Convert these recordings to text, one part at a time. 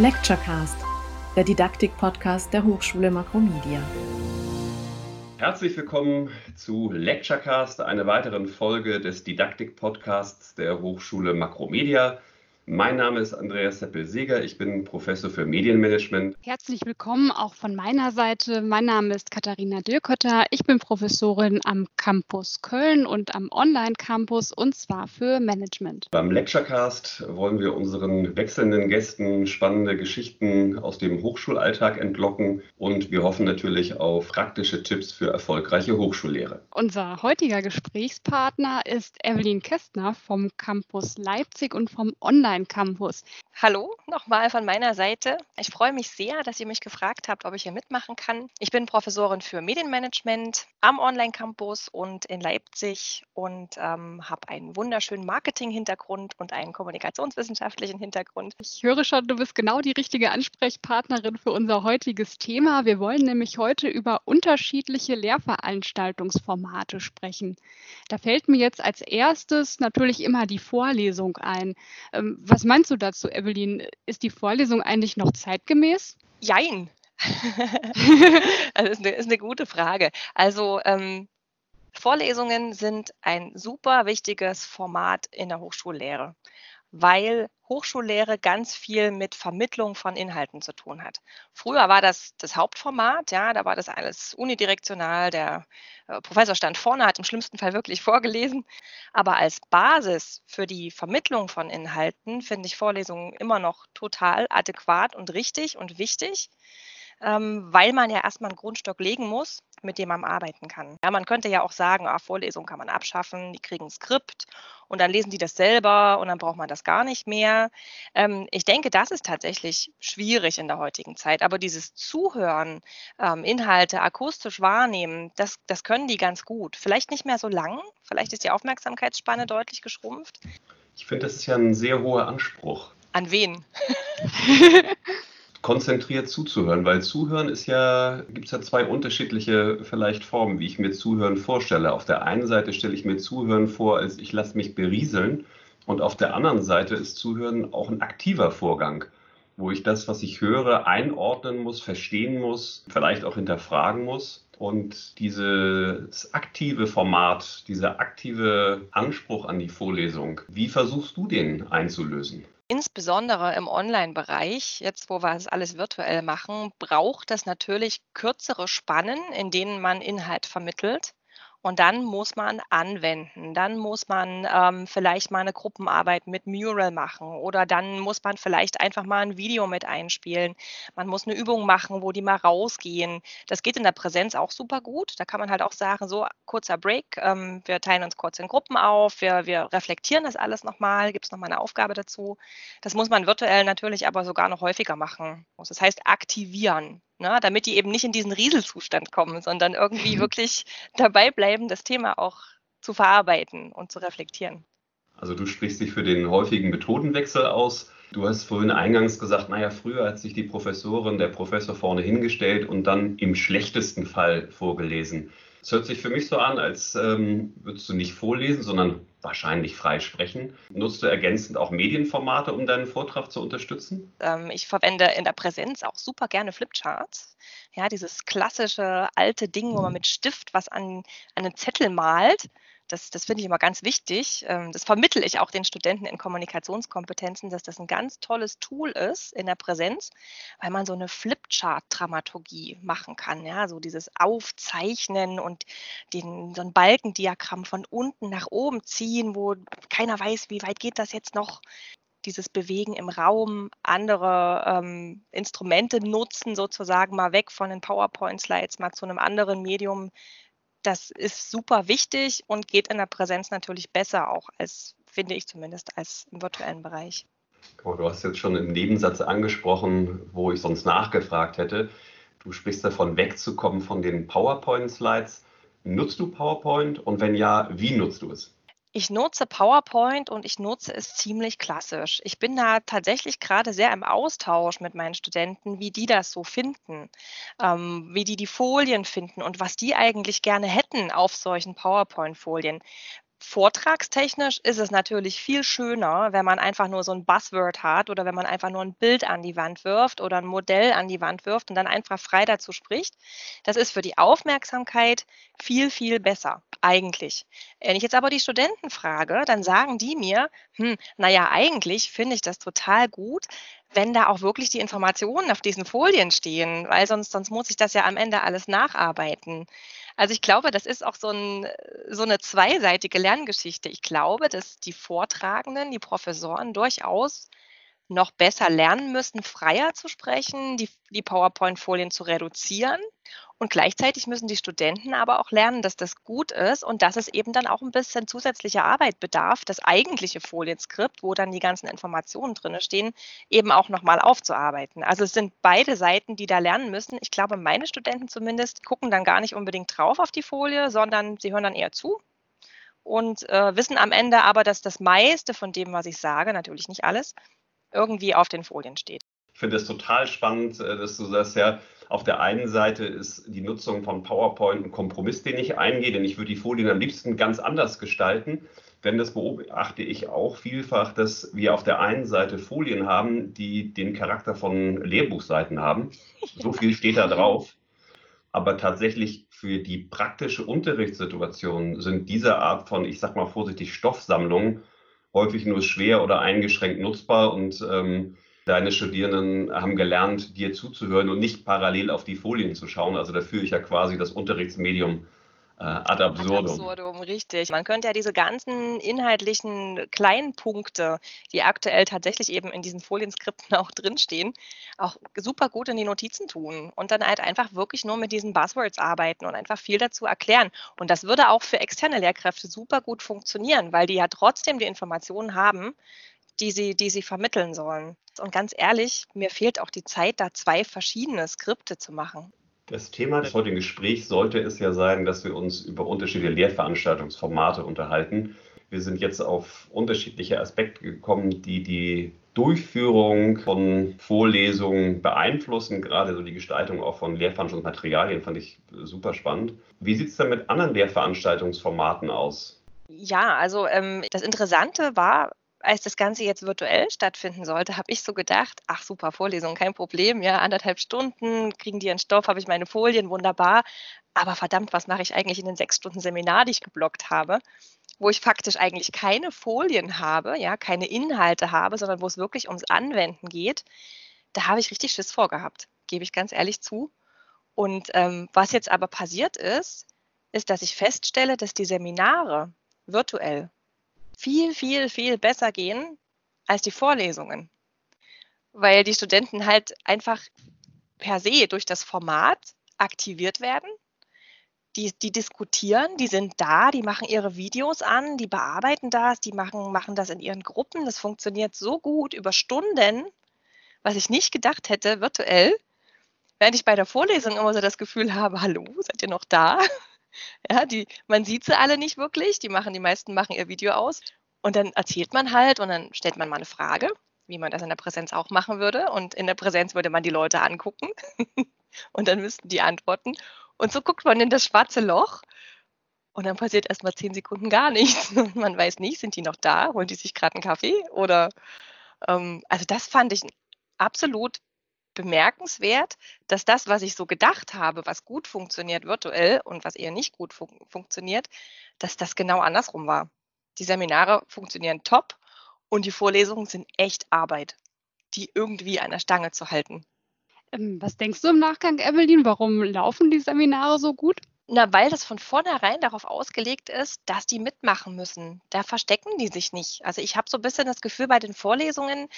Lecturecast, der Didaktik-Podcast der Hochschule Makromedia. Herzlich willkommen zu Lecturecast, einer weiteren Folge des Didaktik-Podcasts der Hochschule Makromedia. Mein Name ist Andreas Seppel-Seger, ich bin Professor für Medienmanagement. Herzlich willkommen auch von meiner Seite. Mein Name ist Katharina Dürkötter. Ich bin Professorin am Campus Köln und am Online-Campus und zwar für Management. Beim Lecturecast wollen wir unseren wechselnden Gästen spannende Geschichten aus dem Hochschulalltag entlocken und wir hoffen natürlich auf praktische Tipps für erfolgreiche Hochschullehre. Unser heutiger Gesprächspartner ist Evelyn Kästner vom Campus Leipzig und vom Online Online-Campus. Hallo, nochmal von meiner Seite. Ich freue mich sehr, dass ihr mich gefragt habt, ob ich hier mitmachen kann. Ich bin Professorin für Medienmanagement am Online-Campus und in Leipzig und ähm, habe einen wunderschönen Marketing-Hintergrund und einen kommunikationswissenschaftlichen Hintergrund. Ich höre schon, du bist genau die richtige Ansprechpartnerin für unser heutiges Thema. Wir wollen nämlich heute über unterschiedliche Lehrveranstaltungsformate sprechen. Da fällt mir jetzt als erstes natürlich immer die Vorlesung ein. Was meinst du dazu, Evelyn? Ist die Vorlesung eigentlich noch zeitgemäß? Jein. also ist eine, ist eine gute Frage. Also ähm, Vorlesungen sind ein super wichtiges Format in der Hochschullehre weil Hochschullehre ganz viel mit Vermittlung von Inhalten zu tun hat. Früher war das das Hauptformat, ja, da war das alles unidirektional. Der äh, Professor stand vorne, hat im schlimmsten Fall wirklich vorgelesen. Aber als Basis für die Vermittlung von Inhalten finde ich Vorlesungen immer noch total adäquat und richtig und wichtig ähm, weil man ja erstmal einen Grundstock legen muss, mit dem man arbeiten kann. Ja, man könnte ja auch sagen, ah, Vorlesungen kann man abschaffen, die kriegen ein Skript und dann lesen die das selber und dann braucht man das gar nicht mehr. Ähm, ich denke, das ist tatsächlich schwierig in der heutigen Zeit. Aber dieses Zuhören, ähm, Inhalte akustisch wahrnehmen, das, das können die ganz gut. Vielleicht nicht mehr so lang, vielleicht ist die Aufmerksamkeitsspanne deutlich geschrumpft. Ich finde, das ist ja ein sehr hoher Anspruch. An wen? konzentriert zuzuhören, weil Zuhören ist ja, gibt es ja zwei unterschiedliche vielleicht Formen, wie ich mir Zuhören vorstelle. Auf der einen Seite stelle ich mir Zuhören vor, als ich lasse mich berieseln und auf der anderen Seite ist Zuhören auch ein aktiver Vorgang, wo ich das, was ich höre, einordnen muss, verstehen muss, vielleicht auch hinterfragen muss. Und dieses aktive Format, dieser aktive Anspruch an die Vorlesung, wie versuchst du den einzulösen? Insbesondere im Online-Bereich, jetzt wo wir es alles virtuell machen, braucht es natürlich kürzere Spannen, in denen man Inhalt vermittelt. Und dann muss man anwenden. Dann muss man ähm, vielleicht mal eine Gruppenarbeit mit Mural machen oder dann muss man vielleicht einfach mal ein Video mit einspielen. Man muss eine Übung machen, wo die mal rausgehen. Das geht in der Präsenz auch super gut. Da kann man halt auch sagen, so kurzer Break, ähm, wir teilen uns kurz in Gruppen auf, wir, wir reflektieren das alles nochmal, gibt es nochmal eine Aufgabe dazu. Das muss man virtuell natürlich aber sogar noch häufiger machen. Das heißt aktivieren ne, damit die eben nicht in diesen Rieselzustand kommen, sondern irgendwie wirklich dabei bleiben, das Thema auch zu verarbeiten und zu reflektieren. Also du sprichst dich für den häufigen Methodenwechsel aus. Du hast vorhin eingangs gesagt, naja, früher hat sich die Professorin, der Professor vorne hingestellt und dann im schlechtesten Fall vorgelesen. Es hört sich für mich so an, als ähm, würdest du nicht vorlesen, sondern wahrscheinlich frei sprechen. Nutzt du ergänzend auch Medienformate, um deinen Vortrag zu unterstützen? Ähm, ich verwende in der Präsenz auch super gerne Flipcharts. Ja, dieses klassische alte Ding, wo man mit Stift was an, an einen Zettel malt das, das finde ich immer ganz wichtig. Ähm, das vermittle ich auch den Studenten in Kommunikationskompetenzen, dass das ein ganz tolles Tool ist in der Präsenz, weil man so eine Flipchart-Dramaturgie machen kann. Ja, so dieses Aufzeichnen und den, so ein Balkendiagramm von unten nach oben ziehen, wo keiner weiß, wie weit geht das jetzt noch dieses Bewegen im Raum, andere ähm, Instrumente nutzen, sozusagen mal weg von den PowerPoint-Slides, mal zu einem anderen Medium das ist super wichtig und geht in der Präsenz natürlich besser auch als, finde ich zumindest, als im virtuellen Bereich. Du hast jetzt schon im Nebensatz angesprochen, wo ich sonst nachgefragt hätte. Du sprichst davon, wegzukommen von den PowerPoint-Slides. Nutzt du PowerPoint und wenn ja, wie nutzt du es? Ich nutze PowerPoint und ich nutze es ziemlich klassisch. Ich bin da tatsächlich gerade sehr im Austausch mit meinen Studenten, wie die das so finden, ähm, wie die die Folien finden und was die eigentlich gerne hätten auf solchen PowerPoint-Folien Vortragstechnisch ist es natürlich viel schöner, wenn man einfach nur so ein Buzzword hat oder wenn man einfach nur ein Bild an die Wand wirft oder ein Modell an die Wand wirft und dann einfach frei dazu spricht. Das ist für die Aufmerksamkeit viel, viel besser, eigentlich. Wenn ich jetzt aber die Studenten frage, dann sagen die mir, hm, naja, eigentlich finde ich das total gut, wenn da auch wirklich die Informationen auf diesen Folien stehen, weil sonst, sonst muss ich das ja am Ende alles nacharbeiten. Also ich glaube, das ist auch so, ein, so eine zweiseitige Lerngeschichte. Ich glaube, dass die Vortragenden, die Professoren durchaus noch besser lernen müssen, freier zu sprechen, die, die PowerPoint-Folien zu reduzieren. Und gleichzeitig müssen die Studenten aber auch lernen, dass das gut ist und dass es eben dann auch ein bisschen zusätzliche Arbeit bedarf, das eigentliche Folienskript, wo dann die ganzen Informationen drin stehen, eben auch nochmal aufzuarbeiten. Also es sind beide Seiten, die da lernen müssen. Ich glaube, meine Studenten zumindest gucken dann gar nicht unbedingt drauf auf die Folie, sondern sie hören dann eher zu und äh, wissen am Ende aber, dass das meiste von dem, was ich sage, natürlich nicht alles, irgendwie auf den Folien steht. Ich finde es total spannend, äh, dass du sagst, ja, auf der einen Seite ist die Nutzung von PowerPoint ein Kompromiss, den ich eingehe, denn ich würde die Folien am liebsten ganz anders gestalten. Denn das beobachte ich auch vielfach, dass wir auf der einen Seite Folien haben, die den Charakter von Lehrbuchseiten haben. So viel steht da drauf. Aber tatsächlich für die praktische Unterrichtssituation sind diese Art von, ich sag mal vorsichtig, Stoffsammlungen häufig nur schwer oder eingeschränkt nutzbar und ähm, deine Studierenden haben gelernt, dir zuzuhören und nicht parallel auf die Folien zu schauen. Also da führe ich ja quasi das Unterrichtsmedium ad absurdum. Ad absurdum, richtig. Man könnte ja diese ganzen inhaltlichen kleinen Punkte, die aktuell tatsächlich eben in diesen Folienskripten auch drinstehen, auch super gut in die Notizen tun und dann halt einfach wirklich nur mit diesen Buzzwords arbeiten und einfach viel dazu erklären. Und das würde auch für externe Lehrkräfte super gut funktionieren, weil die ja trotzdem die Informationen haben, die sie, die sie vermitteln sollen. Und ganz ehrlich, mir fehlt auch die Zeit, da zwei verschiedene Skripte zu machen. Das Thema des heutigen Gesprächs sollte es ja sein, dass wir uns über unterschiedliche Lehrveranstaltungsformate unterhalten. Wir sind jetzt auf unterschiedliche Aspekte gekommen, die die Durchführung von Vorlesungen beeinflussen, gerade so die Gestaltung auch von Lehrveranstaltungsmaterialien fand ich super spannend. Wie sieht es denn mit anderen Lehrveranstaltungsformaten aus? Ja, also ähm, das Interessante war, als das Ganze jetzt virtuell stattfinden sollte, habe ich so gedacht, ach super, Vorlesung, kein Problem, ja, anderthalb Stunden, kriegen die ihren Stoff, habe ich meine Folien, wunderbar. Aber verdammt, was mache ich eigentlich in den sechs Stunden Seminar, die ich geblockt habe, wo ich faktisch eigentlich keine Folien habe, ja, keine Inhalte habe, sondern wo es wirklich ums Anwenden geht, da habe ich richtig Schiss vorgehabt, gebe ich ganz ehrlich zu. Und ähm, was jetzt aber passiert ist, ist, dass ich feststelle, dass die Seminare virtuell viel, viel, viel besser gehen als die Vorlesungen. Weil die Studenten halt einfach per se durch das Format aktiviert werden. Die, die diskutieren, die sind da, die machen ihre Videos an, die bearbeiten das, die machen, machen das in ihren Gruppen. Das funktioniert so gut über Stunden, was ich nicht gedacht hätte, virtuell. Während ich bei der Vorlesung immer so das Gefühl habe, hallo, seid ihr noch da? Ja, die, man sieht sie alle nicht wirklich. Die machen, die meisten machen ihr Video aus. Und dann erzählt man halt und dann stellt man mal eine Frage, wie man das in der Präsenz auch machen würde. Und in der Präsenz würde man die Leute angucken und dann müssten die antworten. Und so guckt man in das schwarze Loch und dann passiert erst mal zehn Sekunden gar nichts. man weiß nicht, sind die noch da? Holen die sich gerade einen Kaffee? Oder ähm, also das fand ich absolut bemerkenswert, dass das, was ich so gedacht habe, was gut funktioniert virtuell und was eher nicht gut fun funktioniert, dass das genau andersrum war. Die Seminare funktionieren top und die Vorlesungen sind echt Arbeit, die irgendwie an der Stange zu halten. Ähm, was denkst du im Nachgang, Evelyn? Warum laufen die Seminare so gut? Na, weil das von vornherein darauf ausgelegt ist, dass die mitmachen müssen. Da verstecken die sich nicht. Also ich habe so ein bisschen das Gefühl bei den Vorlesungen,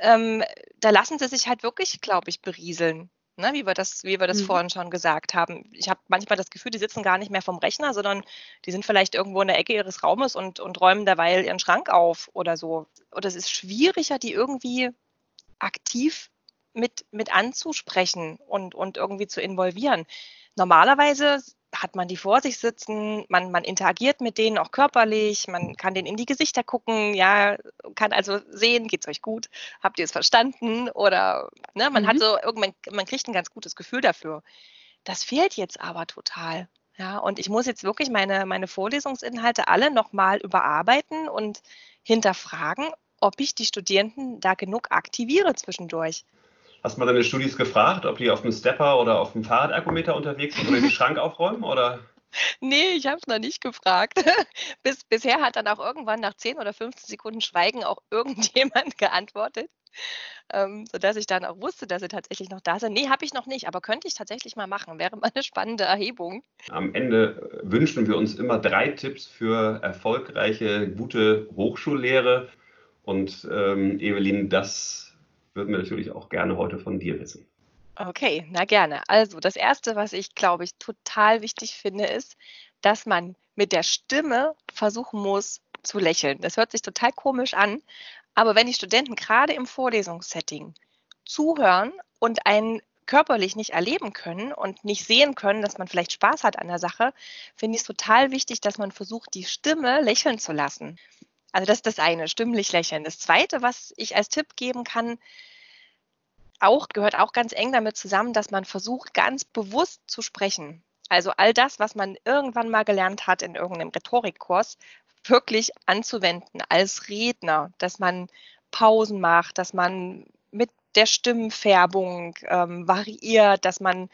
ähm, da lassen sie sich halt wirklich, glaube ich, berieseln. Ne, wie wir das, wie wir das mhm. vorhin schon gesagt haben. Ich habe manchmal das Gefühl, die sitzen gar nicht mehr vom Rechner, sondern die sind vielleicht irgendwo in der Ecke ihres Raumes und, und räumen derweil ihren Schrank auf oder so. Oder es ist schwieriger, die irgendwie aktiv mit, mit anzusprechen und, und irgendwie zu involvieren. Normalerweise hat man die vor sich sitzen, man, man interagiert mit denen auch körperlich, man kann denen in die Gesichter gucken, ja, kann also sehen, geht es euch gut, habt ihr es verstanden oder ne, man mhm. hat so irgendwann, man kriegt ein ganz gutes Gefühl dafür. Das fehlt jetzt aber total. Ja, und ich muss jetzt wirklich meine, meine Vorlesungsinhalte alle nochmal überarbeiten und hinterfragen, ob ich die Studierenden da genug aktiviere zwischendurch. Hast du mal deine Studis gefragt, ob die auf dem Stepper oder auf dem Fahrradergometer unterwegs sind oder den Schrank aufräumen? Oder? Nee, ich habe es noch nicht gefragt. Bis, bisher hat dann auch irgendwann nach 10 oder 15 Sekunden Schweigen auch irgendjemand geantwortet ähm, sodass ich dann auch wusste, dass sie tatsächlich noch da sind. Nee, habe ich noch nicht, aber könnte ich tatsächlich mal machen. Wäre mal eine spannende Erhebung. Am Ende wünschen wir uns immer drei Tipps für erfolgreiche, gute Hochschullehre. Und ähm, Evelyn, das würden wir natürlich auch gerne heute von dir wissen. Okay, na gerne. Also das Erste, was ich, glaube ich, total wichtig finde, ist, dass man mit der Stimme versuchen muss zu lächeln. Das hört sich total komisch an, aber wenn die Studenten gerade im Vorlesungssetting zuhören und einen körperlich nicht erleben können und nicht sehen können, dass man vielleicht Spaß hat an der Sache, finde ich es total wichtig, dass man versucht, die Stimme lächeln zu lassen. Also das ist das eine, stimmlich lächeln. Das zweite, was ich als Tipp geben kann, auch, gehört auch ganz eng damit zusammen, dass man versucht, ganz bewusst zu sprechen. Also all das, was man irgendwann mal gelernt hat in irgendeinem Rhetorikkurs, wirklich anzuwenden als Redner, dass man Pausen macht, dass man mit der Stimmfärbung ähm, variiert, dass man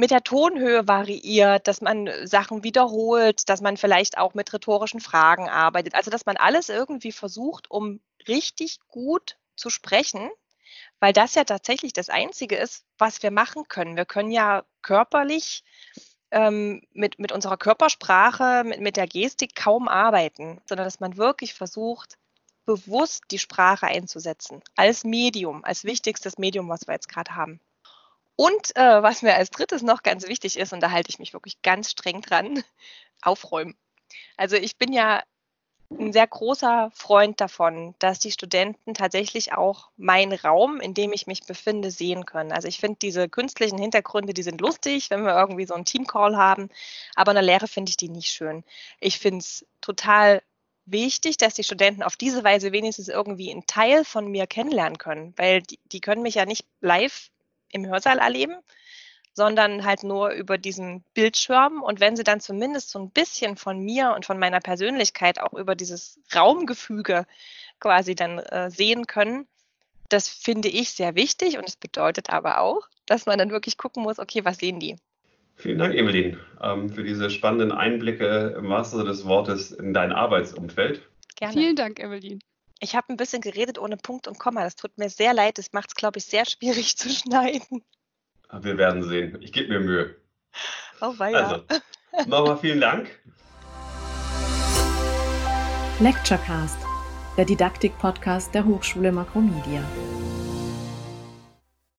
mit der Tonhöhe variiert, dass man Sachen wiederholt, dass man vielleicht auch mit rhetorischen Fragen arbeitet. Also dass man alles irgendwie versucht, um richtig gut zu sprechen, weil das ja tatsächlich das Einzige ist, was wir machen können. Wir können ja körperlich ähm, mit, mit unserer Körpersprache, mit, mit der Gestik kaum arbeiten, sondern dass man wirklich versucht, bewusst die Sprache einzusetzen, als Medium, als wichtigstes Medium, was wir jetzt gerade haben. Und äh, was mir als drittes noch ganz wichtig ist, und da halte ich mich wirklich ganz streng dran, aufräumen. Also ich bin ja ein sehr großer Freund davon, dass die Studenten tatsächlich auch meinen Raum, in dem ich mich befinde, sehen können. Also ich finde diese künstlichen Hintergründe, die sind lustig, wenn wir irgendwie so einen Teamcall haben, aber in der Lehre finde ich die nicht schön. Ich finde es total wichtig, dass die Studenten auf diese Weise wenigstens irgendwie einen Teil von mir kennenlernen können, weil die, die können mich ja nicht live im Hörsaal erleben, sondern halt nur über diesen Bildschirm. Und wenn sie dann zumindest so ein bisschen von mir und von meiner Persönlichkeit auch über dieses Raumgefüge quasi dann äh, sehen können, das finde ich sehr wichtig. Und es bedeutet aber auch, dass man dann wirklich gucken muss, okay, was sehen die? Vielen Dank, Evelyn, ähm, für diese spannenden Einblicke im wahrsten Sinne des Wortes in dein Arbeitsumfeld. Gerne. Vielen Dank, Evelyn. Ich habe ein bisschen geredet ohne Punkt und Komma. Das tut mir sehr leid. Das macht es, glaube ich, sehr schwierig zu schneiden. Wir werden sehen. Ich gebe mir Mühe. Oh, weia. Also, nochmal vielen Dank. Lecturecast, der Didaktik-Podcast der Hochschule Makromedia.